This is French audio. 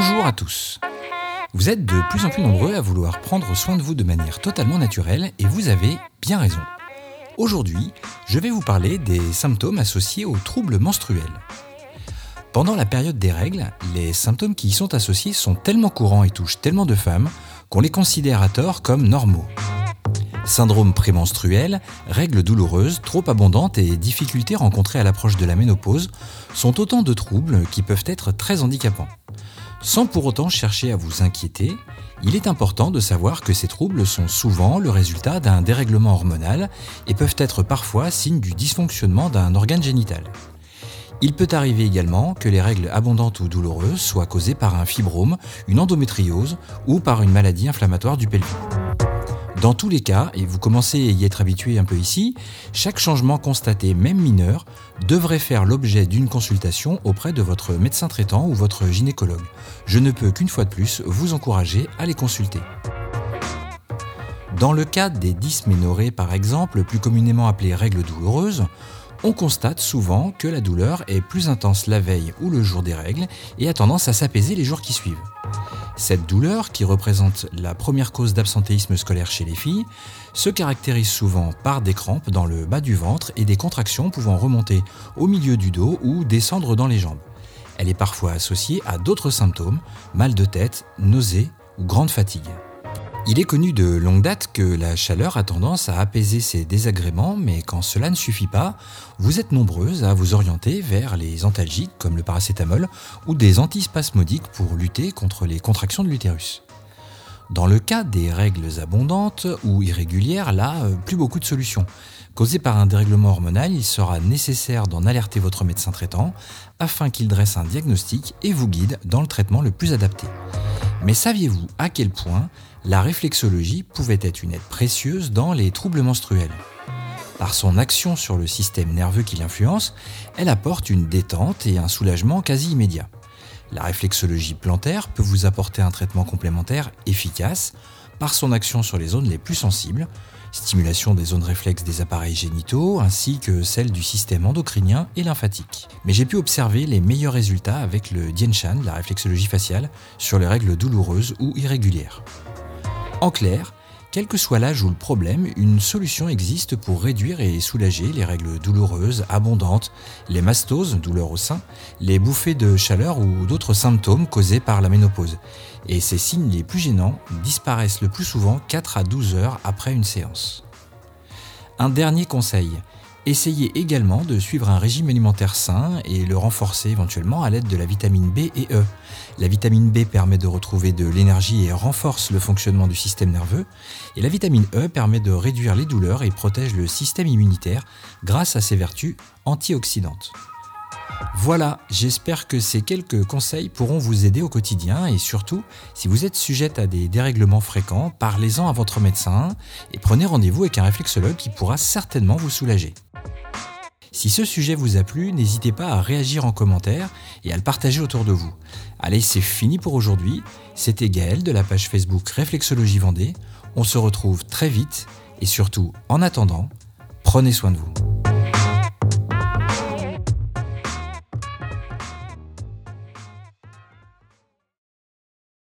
Bonjour à tous. Vous êtes de plus en plus nombreux à vouloir prendre soin de vous de manière totalement naturelle et vous avez bien raison. Aujourd'hui, je vais vous parler des symptômes associés aux troubles menstruels. Pendant la période des règles, les symptômes qui y sont associés sont tellement courants et touchent tellement de femmes qu'on les considère à tort comme normaux. Syndrome prémenstruel, règles douloureuses, trop abondantes et difficultés rencontrées à l'approche de la ménopause sont autant de troubles qui peuvent être très handicapants. Sans pour autant chercher à vous inquiéter, il est important de savoir que ces troubles sont souvent le résultat d'un dérèglement hormonal et peuvent être parfois signe du dysfonctionnement d'un organe génital. Il peut arriver également que les règles abondantes ou douloureuses soient causées par un fibrome, une endométriose ou par une maladie inflammatoire du pelvis. Dans tous les cas, et vous commencez à y être habitué un peu ici, chaque changement constaté, même mineur, devrait faire l'objet d'une consultation auprès de votre médecin traitant ou votre gynécologue. Je ne peux qu'une fois de plus vous encourager à les consulter. Dans le cas des dysménorrhées par exemple, plus communément appelées règles douloureuses, on constate souvent que la douleur est plus intense la veille ou le jour des règles et a tendance à s'apaiser les jours qui suivent. Cette douleur, qui représente la première cause d'absentéisme scolaire chez les filles, se caractérise souvent par des crampes dans le bas du ventre et des contractions pouvant remonter au milieu du dos ou descendre dans les jambes. Elle est parfois associée à d'autres symptômes, mal de tête, nausées ou grande fatigue. Il est connu de longue date que la chaleur a tendance à apaiser ces désagréments, mais quand cela ne suffit pas, vous êtes nombreuses à vous orienter vers les antalgiques comme le paracétamol ou des antispasmodiques pour lutter contre les contractions de l'utérus. Dans le cas des règles abondantes ou irrégulières, là, euh, plus beaucoup de solutions. Causées par un dérèglement hormonal, il sera nécessaire d'en alerter votre médecin traitant afin qu'il dresse un diagnostic et vous guide dans le traitement le plus adapté. Mais saviez-vous à quel point la réflexologie pouvait être une aide précieuse dans les troubles menstruels Par son action sur le système nerveux qui l'influence, elle apporte une détente et un soulagement quasi immédiat. La réflexologie plantaire peut vous apporter un traitement complémentaire efficace par son action sur les zones les plus sensibles, stimulation des zones réflexes des appareils génitaux ainsi que celle du système endocrinien et lymphatique. Mais j'ai pu observer les meilleurs résultats avec le Shan, la réflexologie faciale, sur les règles douloureuses ou irrégulières. En clair, quel que soit l'âge ou le problème, une solution existe pour réduire et soulager les règles douloureuses, abondantes, les mastoses, douleurs au sein, les bouffées de chaleur ou d'autres symptômes causés par la ménopause. Et ces signes les plus gênants disparaissent le plus souvent 4 à 12 heures après une séance. Un dernier conseil, Essayez également de suivre un régime alimentaire sain et le renforcer éventuellement à l'aide de la vitamine B et E. La vitamine B permet de retrouver de l'énergie et renforce le fonctionnement du système nerveux, et la vitamine E permet de réduire les douleurs et protège le système immunitaire grâce à ses vertus antioxydantes. Voilà, j'espère que ces quelques conseils pourront vous aider au quotidien et surtout, si vous êtes sujette à des dérèglements fréquents, parlez-en à votre médecin et prenez rendez-vous avec un réflexologue qui pourra certainement vous soulager. Si ce sujet vous a plu, n'hésitez pas à réagir en commentaire et à le partager autour de vous. Allez, c'est fini pour aujourd'hui. C'était Gaël de la page Facebook Réflexologie Vendée. On se retrouve très vite et surtout, en attendant, prenez soin de vous.